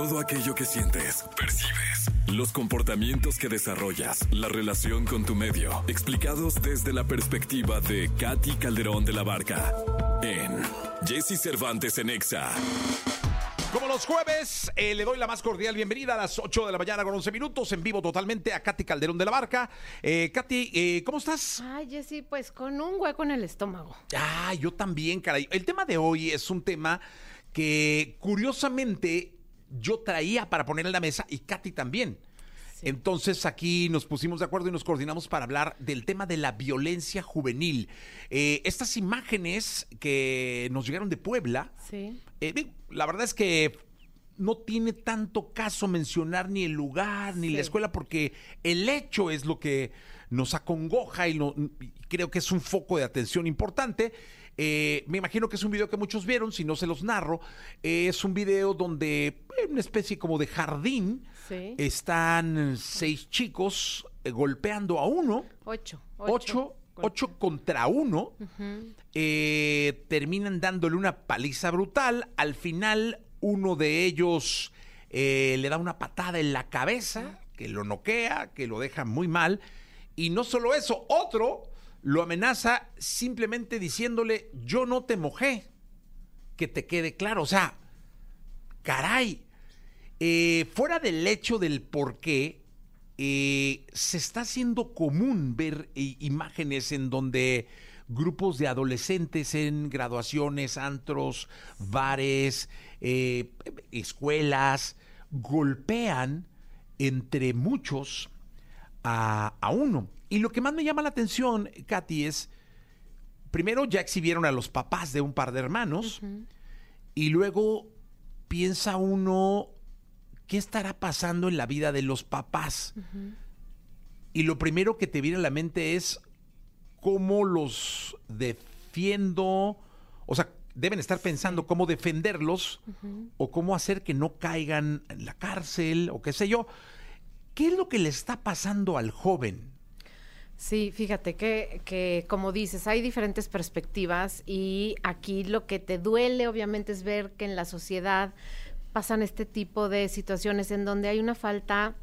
Todo aquello que sientes, percibes, los comportamientos que desarrollas, la relación con tu medio, explicados desde la perspectiva de Katy Calderón de la Barca en Jesse Cervantes en Exa. Como los jueves, eh, le doy la más cordial bienvenida a las 8 de la mañana con 11 minutos, en vivo totalmente a Katy Calderón de la Barca. Eh, Katy, eh, ¿cómo estás? Ay, Jessy, pues con un hueco en el estómago. Ah, yo también, caray. El tema de hoy es un tema que curiosamente yo traía para poner en la mesa y Katy también. Entonces aquí nos pusimos de acuerdo y nos coordinamos para hablar del tema de la violencia juvenil. Eh, estas imágenes que nos llegaron de Puebla, Sí. eh, la verdad es que no tiene tanto caso mencionar ni el lugar ni la escuela porque el hecho es lo que nos acongoja y, no- y creo que es un foco de atención importante. Eh, me imagino que es un video que muchos vieron, si no se los narro. Eh, es un video donde eh, una especie como de jardín Sí. están seis chicos eh, golpeando a uno, Ocho. ocho, ocho contra uno terminan dándole una paliza brutal. Al final, uno de ellos le da una patada en la cabeza, que lo noquea, que lo deja muy mal. Y no solo eso, otro lo amenaza simplemente diciéndole, yo no te mojé, que te quede claro. O sea, caray, eh, fuera del hecho del por qué, eh, se está haciendo común ver eh, imágenes en donde grupos de adolescentes en graduaciones, antros, bares, escuelas, golpean entre muchos a uno. Y lo que más me llama la atención, Katy, es, primero ya exhibieron a los papás de un par de hermanos, y luego piensa uno, ¿qué estará pasando en la vida de los papás? Y lo primero que te viene a la mente es cómo los defiendo, o sea, deben estar pensando cómo defenderlos o cómo hacer que no caigan en la cárcel o qué sé yo. ¿Qué es lo que le está pasando al joven? Sí, fíjate que, que, como dices, hay diferentes perspectivas y aquí lo que te duele obviamente es ver que en la sociedad pasan este tipo de situaciones en donde hay una falta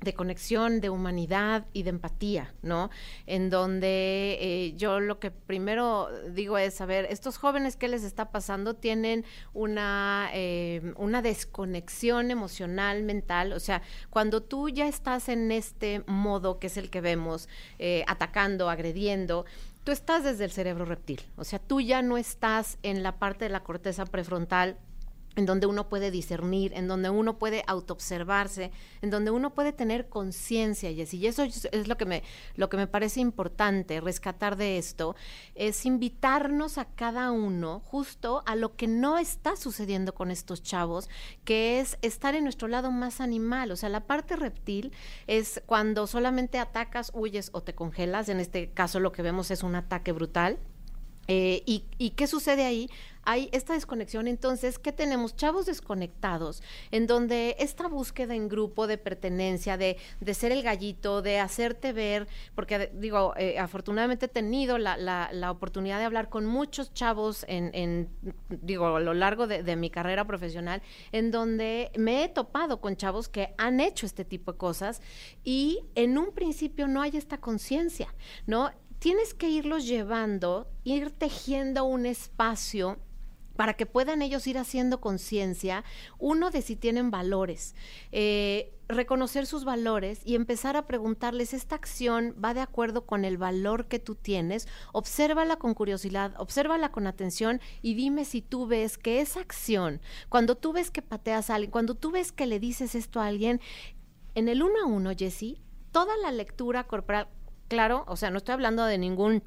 de conexión, de humanidad y de empatía, ¿no? En donde eh, yo lo que primero digo es, a ver, estos jóvenes, ¿qué les está pasando? Tienen una, eh, una desconexión emocional, mental, o sea, cuando tú ya estás en este modo que es el que vemos, eh, atacando, agrediendo, tú estás desde el cerebro reptil, o sea, tú ya no estás en la parte de la corteza prefrontal en donde uno puede discernir, en donde uno puede autoobservarse, en donde uno puede tener conciencia, Jessy. Y eso es es lo que, me, lo que me parece importante rescatar de esto, es invitarnos a cada uno justo a lo que no está sucediendo con estos chavos, que es estar en nuestro lado más animal. O sea, la parte reptil es cuando solamente atacas, huyes o te congelas. En este caso lo que vemos es un ataque brutal. Eh, y, ¿Y qué sucede ahí? Hay esta desconexión, entonces, ¿qué tenemos? Chavos desconectados, en donde esta búsqueda en grupo de pertenencia, de, ser el gallito, de hacerte ver, porque digo, eh, afortunadamente he tenido la, la, oportunidad de hablar con muchos chavos en, en digo, a lo largo de, mi carrera profesional, en donde me he topado con chavos que han hecho este tipo de cosas y en un principio no hay esta conciencia, ¿no? Tienes que irlos llevando, ir tejiendo un espacio para que puedan ellos ir haciendo conciencia, uno de si tienen valores, eh, reconocer sus valores y empezar a preguntarles, ¿esta acción va de acuerdo con el valor que tú tienes? Obsérvala con curiosidad, obsérvala con atención y dime si tú ves que esa acción, cuando tú ves que pateas a alguien, cuando tú ves que le dices esto a alguien, en el uno a uno, Jessy, toda la lectura corporal, claro, o sea, no estoy hablando de ningún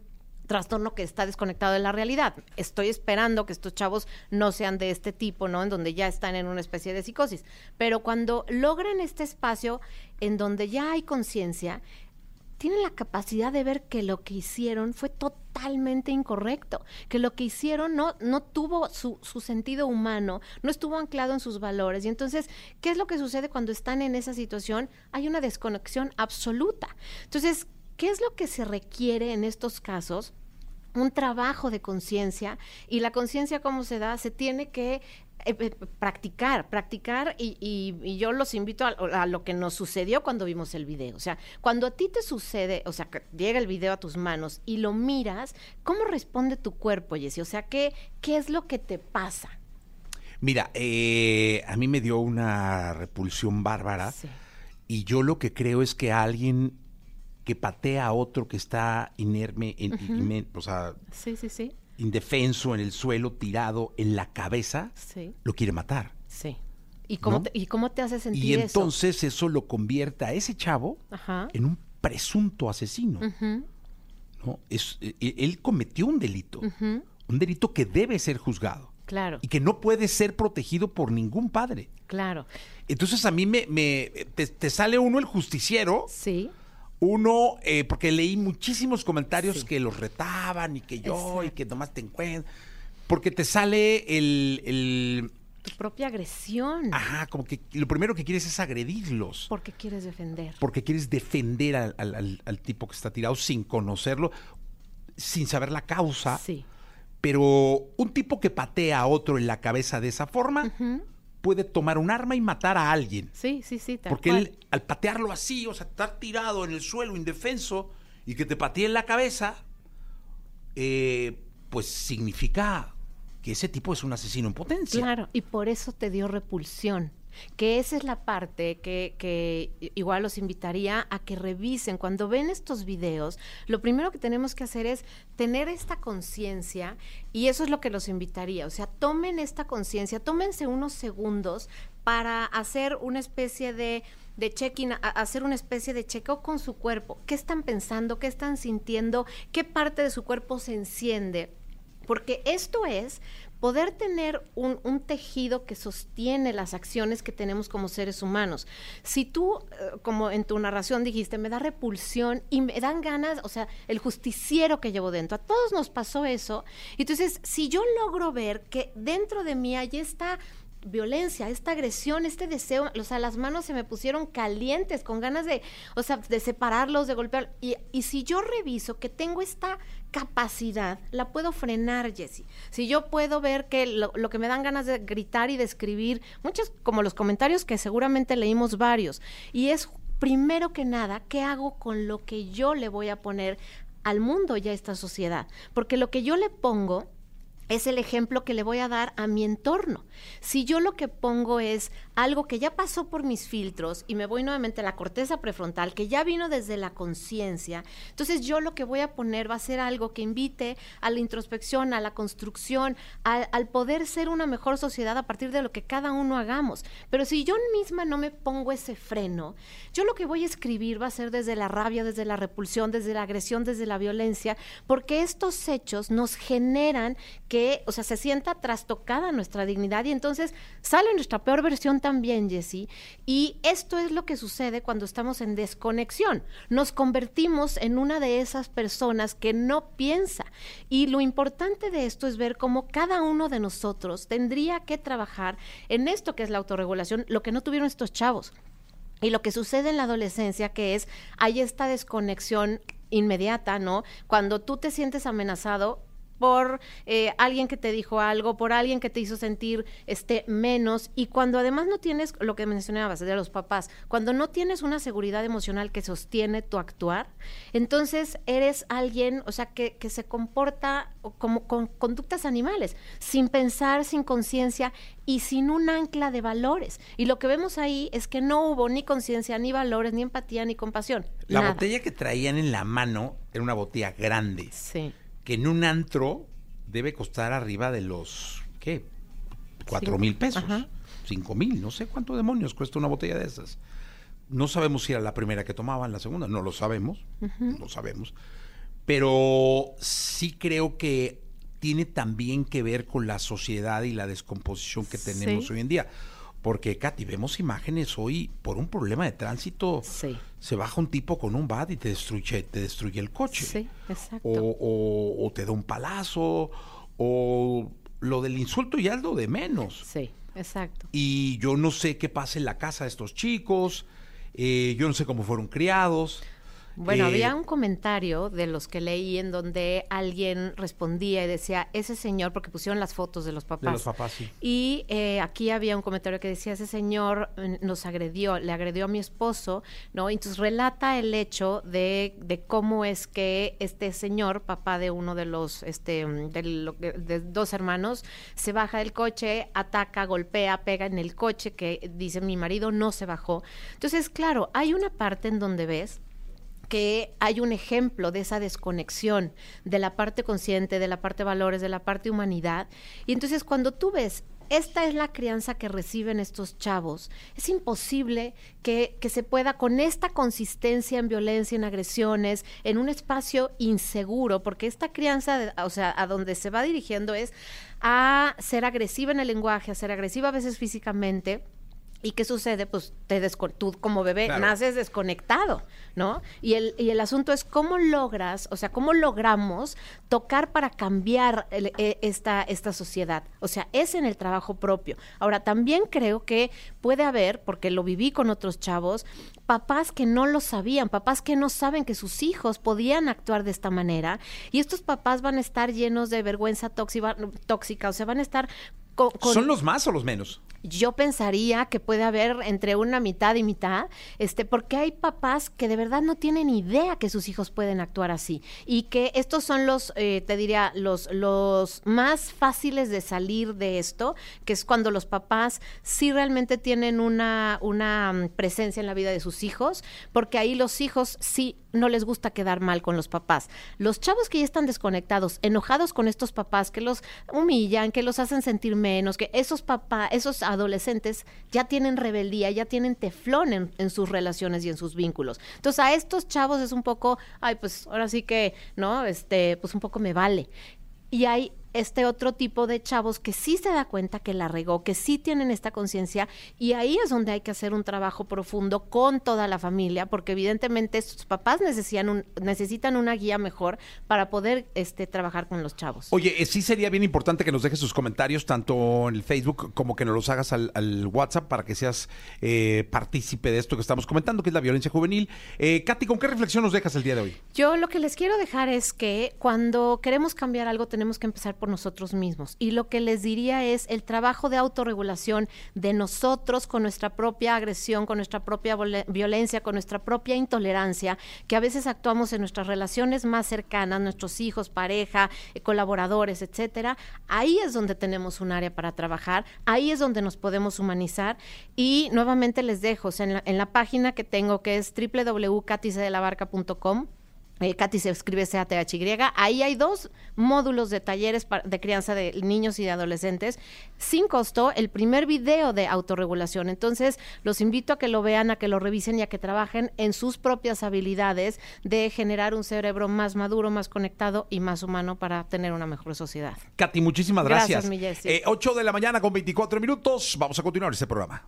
trastorno que está desconectado de la realidad. Estoy esperando que estos chavos no sean de este tipo, ¿no? En donde ya están en una especie de psicosis. Pero cuando logran este espacio en donde ya hay conciencia, tienen la capacidad de ver que lo que hicieron fue totalmente incorrecto, que lo que hicieron no, no tuvo su, su, sentido humano, no estuvo anclado en sus valores. Y entonces, ¿qué es lo que sucede cuando están en esa situación? Hay una desconexión absoluta. Entonces, ¿qué es lo que se requiere en estos casos? un trabajo de conciencia y la conciencia cómo se da se tiene que eh, eh, practicar, practicar y, y, yo los invito a, a, lo que nos sucedió cuando vimos el video. O sea, cuando a ti te sucede, o sea, que llega el video a tus manos y lo miras, ¿cómo responde tu cuerpo, Jessy? O sea, ¿qué, qué es lo que te pasa? Mira, eh, a mí me dio una repulsión bárbara Sí. y yo lo que creo es que alguien que patea a otro que está inerme, en- o sea, Sí, sí, sí. indefenso en el suelo, tirado en la cabeza, Sí, lo quiere matar. sí. ¿Y cómo, ¿No? te, ¿y cómo te hace sentir Y eso? entonces eso? lo convierte a ese chavo Ajá. en un presunto asesino. ¿no? Es, eh, él cometió un delito, un delito que debe ser juzgado Claro, y que no puede ser protegido por ningún padre. claro. Entonces a mí me, me- te, te sale uno el justiciero, Sí, uno, eh, porque leí muchísimos comentarios Sí. que los retaban y que yo y que nomás te encuentras, porque te sale el, el- tu propia agresión. ajá, como que lo primero que quieres es agredirlos, Porque quieres defender. porque quieres defender al, al- al- tipo que está tirado sin conocerlo, sin saber la causa. Sí. Pero un tipo que patea a otro en la cabeza de esa forma puede tomar un arma y matar a alguien. Sí, sí, sí. tal Porque cual. él, al patearlo así, o sea, estar tirado en el suelo indefenso y que te patee en la cabeza, eh, pues significa que ese tipo es un asesino en potencia. Claro, y por eso te dio repulsión. Que esa es la parte que, que igual los invitaría a que revisen. Cuando ven estos videos, lo primero que tenemos que hacer es tener esta conciencia y eso es lo que los invitaría. O sea, tomen esta conciencia, tómense unos segundos para hacer una especie de, de check-in, a- hacer una especie de chequeo con su cuerpo. ¿Qué están pensando? ¿Qué están sintiendo? ¿Qué parte de su cuerpo se enciende? Porque esto es poder tener un, tejido que sostiene las acciones que tenemos como seres humanos. Si tú, eh, como en tu narración dijiste, me da repulsión y me dan ganas, o sea, el justiciero que llevo dentro, a todos nos pasó eso. Entonces, si yo logro ver que dentro de mí hay esta violencia, esta agresión, este deseo, o sea, las manos se me pusieron calientes, con ganas de, o sea, de separarlos, de golpear. Y, si yo reviso que tengo esta capacidad, la puedo frenar, Jessie. Si yo puedo ver que lo, lo que me dan ganas de gritar y de escribir, muchos, como los comentarios que seguramente leímos varios, y es primero que nada, ¿qué hago con lo que yo le voy a poner al mundo y a esta sociedad? Porque lo que yo le pongo es el ejemplo que le voy a dar a mi entorno. Si yo lo que pongo es algo que ya pasó por mis filtros y me voy nuevamente a la corteza prefrontal, que ya vino desde la conciencia, entonces yo lo que voy a poner va a ser algo que invite a la introspección, a la construcción, al, al poder ser una mejor sociedad a partir de lo que cada uno hagamos. Pero si yo misma no me pongo ese freno, yo lo que voy a escribir va a ser desde la rabia, desde la repulsión, desde la agresión, desde la violencia, porque estos hechos nos generan que, o sea, se sienta trastocada nuestra dignidad y entonces sale nuestra peor versión también, Jessie. Y esto es lo que sucede cuando estamos en desconexión. Nos convertimos en una de esas personas que no piensa. Y lo importante de esto es ver cómo cada uno de nosotros tendría que trabajar en esto que es la autorregulación, lo que no tuvieron estos chavos. Y lo que sucede en la adolescencia, que es, hay esta desconexión inmediata, ¿no? Cuando tú te sientes amenazado por eh, alguien que te dijo algo, por alguien que te hizo sentir este menos y cuando además no tienes lo que mencionabas de los papás, cuando no tienes una seguridad emocional que sostiene tu actuar, entonces eres alguien, o sea, que, que se comporta como con conductas animales, sin pensar, sin conciencia y sin un ancla de valores. Y lo que vemos ahí es que no hubo ni conciencia, ni valores, ni empatía, ni compasión. La Nada. botella que traían en la mano era una botella grande, Sí. Que en un antro debe costar arriba de los, ¿qué? Cuatro mil pesos, Ajá. cinco mil, no sé cuánto demonios cuesta una botella de esas. No sabemos si era la primera que tomaban, la segunda, no lo sabemos, no lo sabemos. Pero sí creo que tiene también que ver con la sociedad y la descomposición que tenemos Sí. hoy en día. Porque, Katy, vemos imágenes hoy por un problema de tránsito. Sí. Se baja un tipo con un bat y te destruye, te destruye el coche. Sí, exacto. O, o- o te da un palazo. O lo del insulto ya es lo de menos. Sí, exacto. Y yo no sé qué pasa en la casa de estos chicos. eh, yo no sé cómo fueron criados. Bueno, Eh, había un comentario de los que leí en donde alguien respondía y decía, ese señor, porque pusieron las fotos de los papás. De los papás, sí. Y eh, aquí había un comentario que decía, ese señor mm, nos agredió, le agredió a mi esposo, ¿no? Entonces relata el hecho de, de cómo es que este señor, papá de uno de los, este, mm, de, de dos hermanos, se baja del coche, ataca, golpea, pega en el coche, que dice mi marido no se bajó. Entonces, claro, hay una parte en donde ves que hay un ejemplo de esa desconexión de la parte consciente, de la parte valores, de la parte humanidad. Y entonces cuando tú ves, esta es la crianza que reciben estos chavos, es imposible que, que se pueda con esta consistencia en violencia, en agresiones, en un espacio inseguro, porque esta crianza, o sea, a donde se va dirigiendo es a ser agresiva en el lenguaje, a ser agresiva a veces físicamente. ¿Y qué sucede? Pues te desco- tú como bebé Claro. naces desconectado, ¿no? Y el, y el asunto es cómo logras, o sea, cómo logramos tocar para cambiar el- e- esta, esta sociedad. O sea, es en el trabajo propio. Ahora, también creo que puede haber, porque lo viví con otros chavos, papás que no lo sabían, papás que no saben que sus hijos podían actuar de esta manera. Y estos papás van a estar llenos de vergüenza tóxica, tóxica o sea, van a estar... co- con- ¿Son los más o los menos? Yo pensaría que puede haber entre una mitad y mitad, este, porque hay papás que de verdad no tienen idea que sus hijos pueden actuar así y que estos son los, eh, te diría, los, los más fáciles de salir de esto, que es cuando los papás sí realmente tienen una, una mm, presencia en la vida de sus hijos, porque ahí los hijos sí no les gusta quedar mal con los papás. Los chavos que ya están desconectados, enojados con estos papás que los humillan, que los hacen sentir menos, que esos papás, esos adolescentes ya tienen rebeldía, ya tienen teflón en, en sus relaciones y en sus vínculos. Entonces a estos chavos es un poco, ay, pues ahora sí que, ¿no? Este, pues un poco me vale. Y hay este otro tipo de chavos que sí se da cuenta que la regó, que sí tienen esta conciencia y ahí es donde hay que hacer un trabajo profundo con toda la familia, porque evidentemente sus papás necesitan, un- necesitan una guía mejor para poder este, trabajar con los chavos. Oye, eh, sí sería bien importante que nos dejes tus comentarios tanto en el Facebook como que nos los hagas al, al WhatsApp para que seas eh, partícipe de esto que estamos comentando, que es la violencia juvenil. Eh, Katy, ¿con qué reflexión nos dejas el día de hoy? Yo lo que les quiero dejar es que cuando queremos cambiar algo tenemos que empezar por nosotros mismos. Y lo que les diría es el trabajo de autorregulación de nosotros con nuestra propia agresión, con nuestra propia violencia, con nuestra propia intolerancia, que a veces actuamos en nuestras relaciones más cercanas, nuestros hijos, pareja, eh, colaboradores, etcétera. Ahí es donde tenemos un área para trabajar, ahí es donde nos podemos humanizar. Y nuevamente les dejo en, la, en la página que tengo que es www.caticedelabarca.com eh, Katy se escribe C-A-T-H-Y. Ahí hay dos módulos de talleres de crianza de niños y de adolescentes sin costo. El primer video de autorregulación. Entonces, los invito a que lo vean, a que lo revisen y a que trabajen en sus propias habilidades de generar un cerebro más maduro, más conectado y más humano para tener una mejor sociedad. Katy, muchísimas Gracias, gracias. mi Jessy. Eh, 8 de la mañana con 24 minutos. Vamos a continuar este programa.